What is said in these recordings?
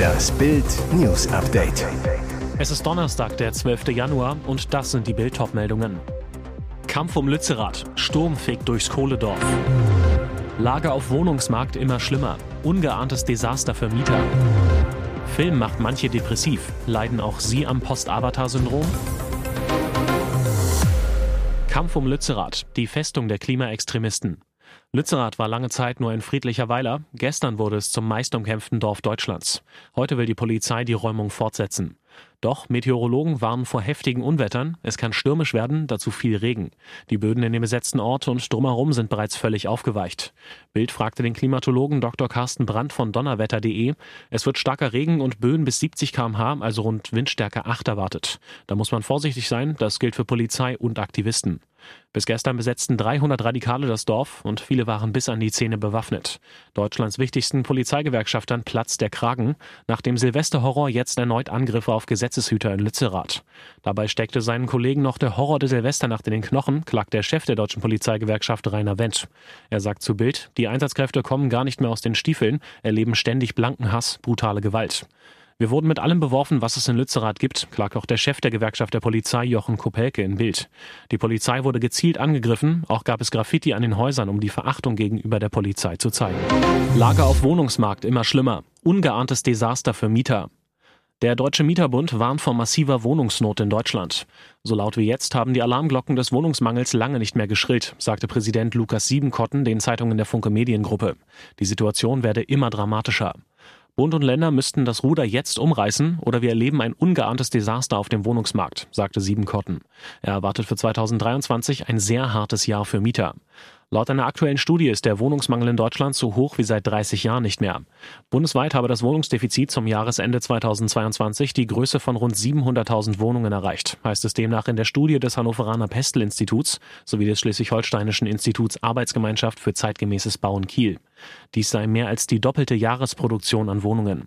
Das Bild News Update. Es ist Donnerstag, der 12. Januar und das sind die Bild meldungen Kampf um Lützerath. Sturm fegt durchs Kohledorf. Lage auf Wohnungsmarkt immer schlimmer. Ungeahntes Desaster für Mieter. Film macht manche depressiv. Leiden auch sie am Post-Avatar-Syndrom? Kampf um Lützerath. Die Festung der Klimaextremisten. Lützerath war lange Zeit nur ein friedlicher Weiler. Gestern wurde es zum meistumkämpften Dorf Deutschlands. Heute will die Polizei die Räumung fortsetzen. Doch Meteorologen warnen vor heftigen Unwettern. Es kann stürmisch werden, dazu viel Regen. Die Böden in dem besetzten Ort und drumherum sind bereits völlig aufgeweicht. Bild fragte den Klimatologen Dr. Carsten Brandt von donnerwetter.de. Es wird starker Regen und Böen bis 70 km/h, also rund Windstärke 8 erwartet. Da muss man vorsichtig sein. Das gilt für Polizei und Aktivisten. Bis gestern besetzten 300 Radikale das Dorf und viele waren bis an die Zähne bewaffnet. Deutschlands wichtigsten Polizeigewerkschaftern platzt der Kragen, nach dem Silvesterhorror jetzt erneut Angriffe auf Gesetzeshüter in Lützerath. Dabei steckte seinen Kollegen noch der Horror der Silvesternacht in den Knochen, klagt der Chef der deutschen Polizeigewerkschaft Rainer Wendt. Er sagt zu Bild, die Einsatzkräfte kommen gar nicht mehr aus den Stiefeln, erleben ständig blanken Hass, brutale Gewalt. Wir wurden mit allem beworfen, was es in Lützerath gibt, klagt auch der Chef der Gewerkschaft der Polizei, Jochen Kopelke, in Bild. Die Polizei wurde gezielt angegriffen, auch gab es Graffiti an den Häusern, um die Verachtung gegenüber der Polizei zu zeigen. Lage auf Wohnungsmarkt immer schlimmer. Ungeahntes Desaster für Mieter. Der Deutsche Mieterbund warnt vor massiver Wohnungsnot in Deutschland. So laut wie jetzt haben die Alarmglocken des Wohnungsmangels lange nicht mehr geschrillt, sagte Präsident Lukas Siebenkotten den Zeitungen der Funke Mediengruppe. Die Situation werde immer dramatischer. Bund und Länder müssten das Ruder jetzt umreißen oder wir erleben ein ungeahntes Desaster auf dem Wohnungsmarkt, sagte Siebenkotten. Er erwartet für 2023 ein sehr hartes Jahr für Mieter. Laut einer aktuellen Studie ist der Wohnungsmangel in Deutschland so hoch wie seit 30 Jahren nicht mehr. Bundesweit habe das Wohnungsdefizit zum Jahresende 2022 die Größe von rund 700.000 Wohnungen erreicht, heißt es demnach in der Studie des Hannoveraner Pestel-Instituts sowie des Schleswig-Holsteinischen Instituts Arbeitsgemeinschaft für zeitgemäßes Bauen Kiel. Dies sei mehr als die doppelte Jahresproduktion an Wohnungen.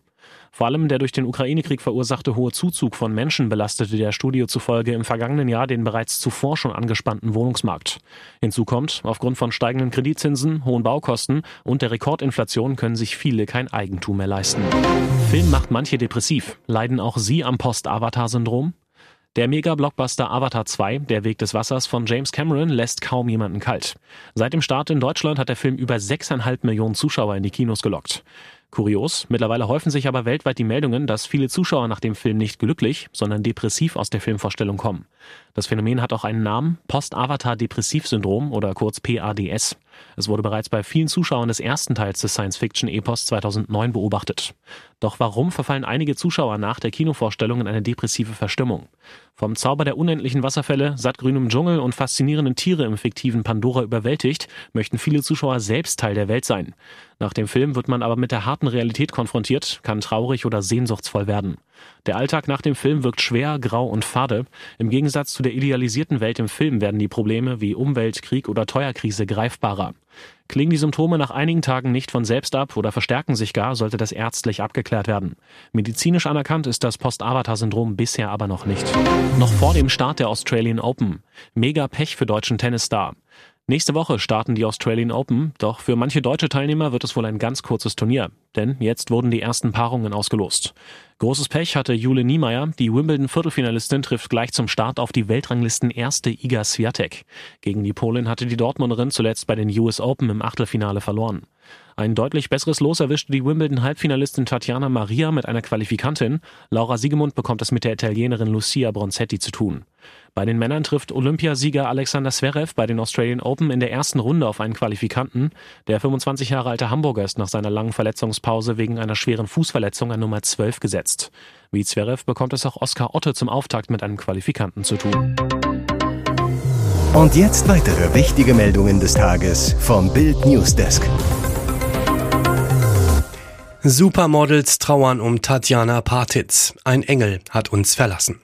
Vor allem der durch den Ukraine-Krieg verursachte hohe Zuzug von Menschen belastete der Studie zufolge im vergangenen Jahr den bereits zuvor schon angespannten Wohnungsmarkt. Hinzu kommt, aufgrund von steigenden Kreditzinsen, hohen Baukosten und der Rekordinflation können sich viele kein Eigentum mehr leisten. Film macht manche depressiv. Leiden auch sie am Post-Avatar-Syndrom? Der Mega-Blockbuster Avatar 2, Der Weg des Wassers von James Cameron, lässt kaum jemanden kalt. Seit dem Start in Deutschland hat der Film über 6,5 Millionen Zuschauer in die Kinos gelockt. Kurios, mittlerweile häufen sich aber weltweit die Meldungen, dass viele Zuschauer nach dem Film nicht glücklich, sondern depressiv aus der Filmvorstellung kommen. Das Phänomen hat auch einen Namen, Post-Avatar-Depressiv-Syndrom oder kurz PADS. Es wurde bereits bei vielen Zuschauern des ersten Teils des Science-Fiction-Epos 2009 beobachtet. Doch warum verfallen einige Zuschauer nach der Kinovorstellung in eine depressive Verstimmung? Vom Zauber der unendlichen Wasserfälle, sattgrünem Dschungel und faszinierenden Tiere im fiktiven Pandora überwältigt, möchten viele Zuschauer selbst Teil der Welt sein. Nach dem Film wird man aber mit der harten Realität konfrontiert, kann traurig oder sehnsuchtsvoll werden. Der Alltag nach dem Film wirkt schwer, grau und fade. Im Gegensatz zu der idealisierten Welt im Film werden die Probleme wie Umwelt, Krieg oder Teuerkrise greifbarer. Klingen die Symptome nach einigen Tagen nicht von selbst ab oder verstärken sich gar, sollte das ärztlich abgeklärt werden. Medizinisch anerkannt ist das Post-Avatar-Syndrom bisher aber noch nicht. Noch vor dem Start der Australian Open. Mega Pech für deutschen Tennisstar. Nächste Woche starten die Australian Open, doch für manche deutsche Teilnehmer wird es wohl ein ganz kurzes Turnier, denn jetzt wurden die ersten Paarungen ausgelost. Großes Pech hatte Jule Niemeyer, die Wimbledon-Viertelfinalistin trifft gleich zum Start auf die Weltranglisten erste Iga Swiatek. Gegen die Polin hatte die Dortmunderin zuletzt bei den US Open im Achtelfinale verloren. Ein deutlich besseres Los erwischte die Wimbledon-Halbfinalistin Tatjana Maria mit einer Qualifikantin. Laura Siegemund bekommt es mit der Italienerin Lucia Bronzetti zu tun. Bei den Männern trifft Olympiasieger Alexander Zverev bei den Australian Open in der ersten Runde auf einen Qualifikanten. Der 25 Jahre alte Hamburger ist nach seiner langen Verletzungspause wegen einer schweren Fußverletzung an Nummer 12 gesetzt. Wie Zverev bekommt es auch Oskar Otte zum Auftakt mit einem Qualifikanten zu tun. Und jetzt weitere wichtige Meldungen des Tages vom Bild Newsdesk. Supermodels trauern um Tatjana Partitz. Ein Engel hat uns verlassen.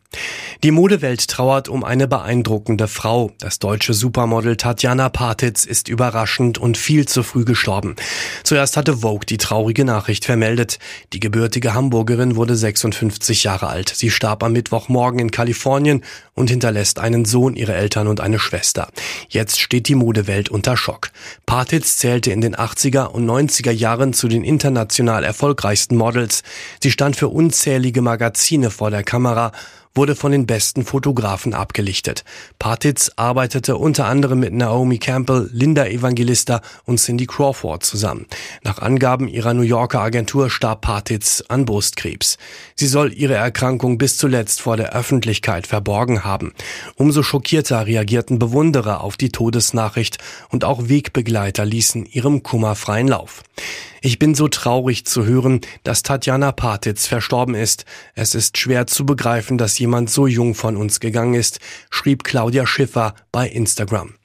Die Modewelt trauert um eine beeindruckende Frau. Das deutsche Supermodel Tatjana Partitz ist überraschend und viel zu früh gestorben. Zuerst hatte Vogue die traurige Nachricht vermeldet. Die gebürtige Hamburgerin wurde 56 Jahre alt. Sie starb am Mittwochmorgen in Kalifornien und hinterlässt einen Sohn, ihre Eltern und eine Schwester. Jetzt steht die Modewelt unter Schock. Partitz zählte in den 80er und 90er Jahren zu den international erfolgreichsten Models. Sie stand für unzählige Magazine vor der Kamera wurde von den besten Fotografen abgelichtet. Partitz arbeitete unter anderem mit Naomi Campbell, Linda Evangelista und Cindy Crawford zusammen. Nach Angaben ihrer New Yorker Agentur starb Partitz an Brustkrebs. Sie soll ihre Erkrankung bis zuletzt vor der Öffentlichkeit verborgen haben. Umso schockierter reagierten Bewunderer auf die Todesnachricht und auch Wegbegleiter ließen ihrem Kummer freien Lauf. Ich bin so traurig zu hören, dass Tatjana Partitz verstorben ist. Es ist schwer zu begreifen, dass jemand so jung von uns gegangen ist, schrieb Claudia Schiffer bei Instagram.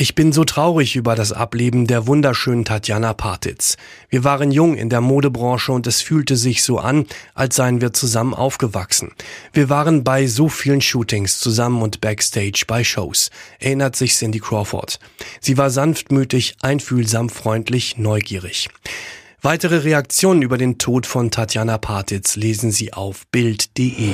Ich bin so traurig über das Ableben der wunderschönen Tatjana Partitz. Wir waren jung in der Modebranche und es fühlte sich so an, als seien wir zusammen aufgewachsen. Wir waren bei so vielen Shootings zusammen und backstage bei Shows, erinnert sich Cindy Crawford. Sie war sanftmütig, einfühlsam, freundlich, neugierig. Weitere Reaktionen über den Tod von Tatjana Partitz lesen Sie auf Bild.de.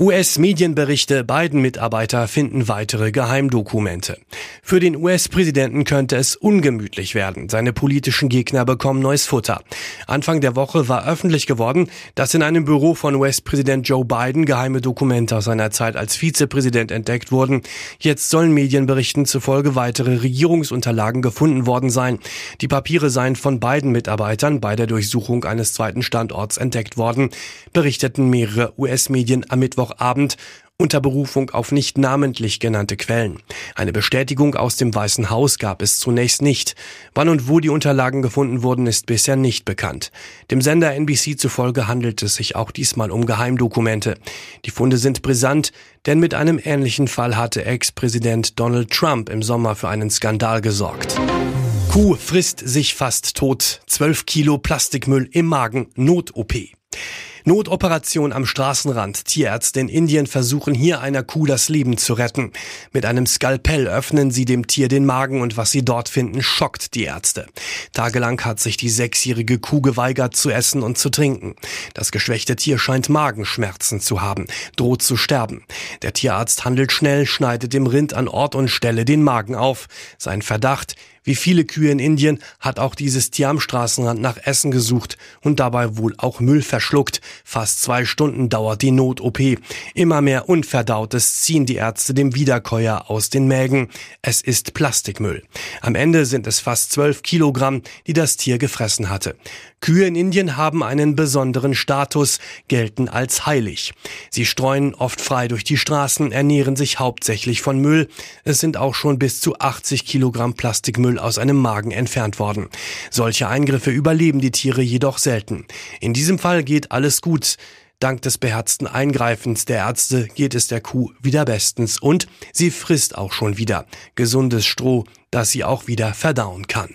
US-Medienberichte, Biden-Mitarbeiter finden weitere Geheimdokumente. Für den US-Präsidenten könnte es ungemütlich werden. Seine politischen Gegner bekommen neues Futter. Anfang der Woche war öffentlich geworden, dass in einem Büro von US-Präsident Joe Biden geheime Dokumente aus seiner Zeit als Vizepräsident entdeckt wurden. Jetzt sollen Medienberichten zufolge weitere Regierungsunterlagen gefunden worden sein. Die Papiere seien von beiden Mitarbeitern bei der Durchsuchung eines zweiten Standorts entdeckt worden, berichteten mehrere US-Medien am Mittwoch Mittwochabend unter Berufung auf nicht namentlich genannte Quellen. Eine Bestätigung aus dem Weißen Haus gab es zunächst nicht. Wann und wo die Unterlagen gefunden wurden, ist bisher nicht bekannt. Dem Sender NBC zufolge handelt es sich auch diesmal um Geheimdokumente. Die Funde sind brisant, denn mit einem ähnlichen Fall hatte Ex-Präsident Donald Trump im Sommer für einen Skandal gesorgt. Kuh frisst sich fast tot. 12 Kilo Plastikmüll im Magen. Not-OP. Notoperation am Straßenrand. Tierärzte in Indien versuchen hier einer Kuh das Leben zu retten. Mit einem Skalpell öffnen sie dem Tier den Magen und was sie dort finden, schockt die Ärzte. Tagelang hat sich die sechsjährige Kuh geweigert zu essen und zu trinken. Das geschwächte Tier scheint Magenschmerzen zu haben, droht zu sterben. Der Tierarzt handelt schnell, schneidet dem Rind an Ort und Stelle den Magen auf. Sein Verdacht, wie viele Kühe in Indien hat auch dieses Tier am Straßenrand nach Essen gesucht und dabei wohl auch Müll verschluckt. Fast zwei Stunden dauert die Not-OP. Immer mehr Unverdautes ziehen die Ärzte dem Wiederkäuer aus den Mägen. Es ist Plastikmüll. Am Ende sind es fast zwölf Kilogramm, die das Tier gefressen hatte. Kühe in Indien haben einen besonderen Status, gelten als heilig. Sie streuen oft frei durch die Straßen, ernähren sich hauptsächlich von Müll. Es sind auch schon bis zu 80 Kilogramm Plastikmüll aus einem Magen entfernt worden. Solche Eingriffe überleben die Tiere jedoch selten. In diesem Fall geht alles gut. Dank des beherzten Eingreifens der Ärzte geht es der Kuh wieder bestens und sie frisst auch schon wieder gesundes Stroh, das sie auch wieder verdauen kann.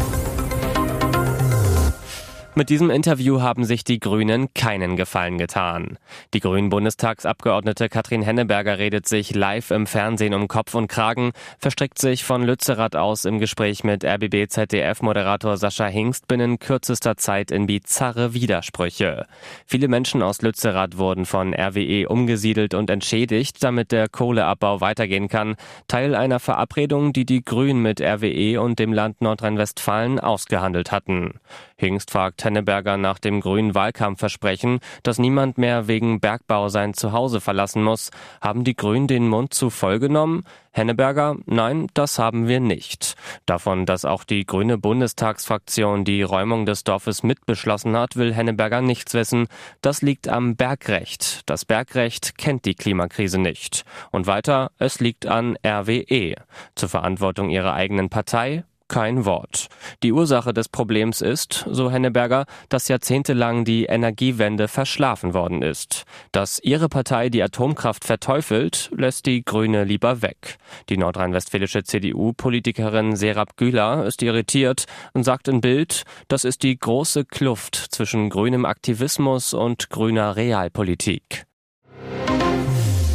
Mit diesem Interview haben sich die Grünen keinen Gefallen getan. Die grünen Bundestagsabgeordnete Katrin Henneberger redet sich live im Fernsehen um Kopf und Kragen, verstrickt sich von Lützerath aus im Gespräch mit RBB-ZDF-Moderator Sascha Hingst binnen kürzester Zeit in bizarre Widersprüche. Viele Menschen aus Lützerath wurden von RWE umgesiedelt und entschädigt, damit der Kohleabbau weitergehen kann. Teil einer Verabredung, die die Grünen mit RWE und dem Land Nordrhein-Westfalen ausgehandelt hatten. Hingst fragt Henneberger nach dem grünen Wahlkampfversprechen, dass niemand mehr wegen Bergbau sein Zuhause verlassen muss. Haben die Grünen den Mund zu voll genommen? Henneberger, nein, das haben wir nicht. Davon, dass auch die grüne Bundestagsfraktion die Räumung des Dorfes mitbeschlossen hat, will Henneberger nichts wissen. Das liegt am Bergrecht. Das Bergrecht kennt die Klimakrise nicht. Und weiter, es liegt an RWE. Zur Verantwortung ihrer eigenen Partei kein Wort. Die Ursache des Problems ist, so Henneberger, dass jahrzehntelang die Energiewende verschlafen worden ist. Dass ihre Partei die Atomkraft verteufelt, lässt die Grüne lieber weg. Die nordrhein-westfälische CDU-Politikerin Serap Güler ist irritiert und sagt in Bild, das ist die große Kluft zwischen grünem Aktivismus und grüner Realpolitik.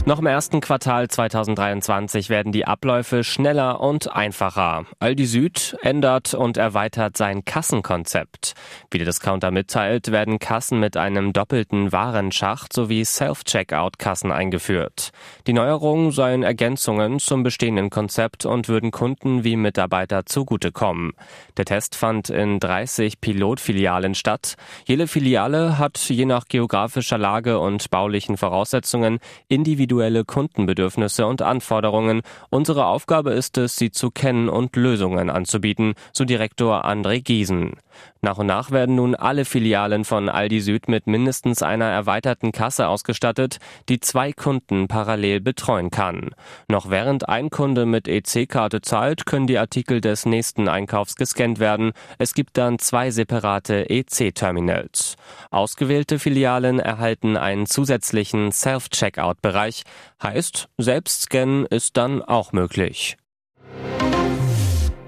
Noch im ersten Quartal 2023 werden die Abläufe schneller und einfacher. Aldi Süd ändert und erweitert sein Kassenkonzept. Wie der Discounter mitteilt, werden Kassen mit einem doppelten Warenschacht sowie Self-Checkout-Kassen eingeführt. Die Neuerungen seien Ergänzungen zum bestehenden Konzept und würden Kunden wie Mitarbeiter zugutekommen. Der Test fand in 30 Pilotfilialen statt. Jede Filiale hat je nach geografischer Lage und baulichen Voraussetzungen individuell individuelle Kundenbedürfnisse und Anforderungen. Unsere Aufgabe ist es, sie zu kennen und Lösungen anzubieten, so Direktor André Giesen. Nach und nach werden nun alle Filialen von Aldi Süd mit mindestens einer erweiterten Kasse ausgestattet, die zwei Kunden parallel betreuen kann. Noch während ein Kunde mit EC-Karte zahlt, können die Artikel des nächsten Einkaufs gescannt werden. Es gibt dann zwei separate EC-Terminals. Ausgewählte Filialen erhalten einen zusätzlichen Self-Checkout-Bereich. Heißt, Selbstscannen ist dann auch möglich.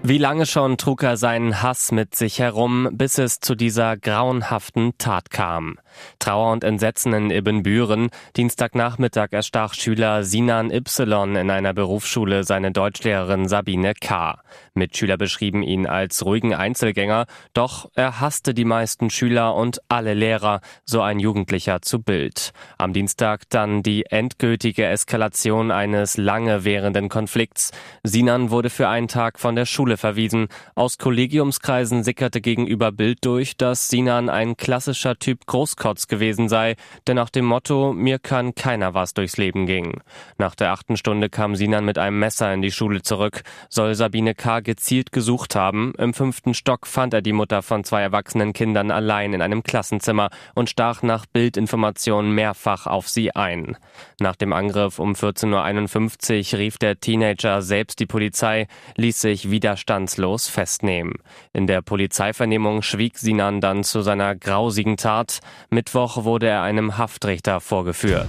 Wie lange schon trug er seinen Hass mit sich herum, bis es zu dieser grauenhaften Tat kam? Trauer und Entsetzen in Ibbenbüren. Dienstagnachmittag erstach Schüler Sinan Y in einer Berufsschule seine Deutschlehrerin Sabine K. Mitschüler beschrieben ihn als ruhigen Einzelgänger, doch er hasste die meisten Schüler und alle Lehrer, so ein Jugendlicher zu Bild. Am Dienstag dann die endgültige Eskalation eines lange währenden Konflikts. Sinan wurde für einen Tag von der Schule verwiesen. Aus Kollegiumskreisen sickerte gegenüber Bild durch, dass Sinan ein klassischer Typ Großkotz gewesen sei, der nach dem Motto mir kann keiner was durchs Leben ging. Nach der achten Stunde kam Sinan mit einem Messer in die Schule zurück, soll Sabine K gezielt gesucht haben. Im fünften Stock fand er die Mutter von zwei erwachsenen Kindern allein in einem Klassenzimmer und stach nach Bildinformationen mehrfach auf sie ein. Nach dem Angriff um 14.51 Uhr rief der Teenager selbst die Polizei, ließ sich widerstandslos festnehmen. In der Polizeivernehmung schwieg Sinan dann zu seiner grausigen Tat. Mittwoch wurde er einem Haftrichter vorgeführt.